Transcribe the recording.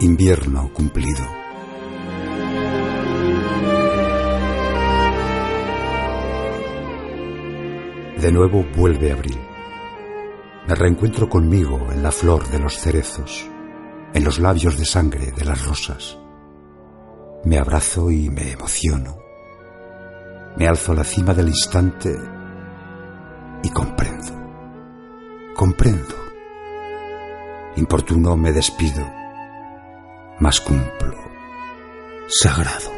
Invierno cumplido. De nuevo vuelve abril. Me reencuentro conmigo en la flor de los cerezos, en los labios de sangre de las rosas. Me abrazo y me emociono. Me alzo a la cima del instante y comprendo. Comprendo. Importuno me despido, mas cumplo. Sagrado.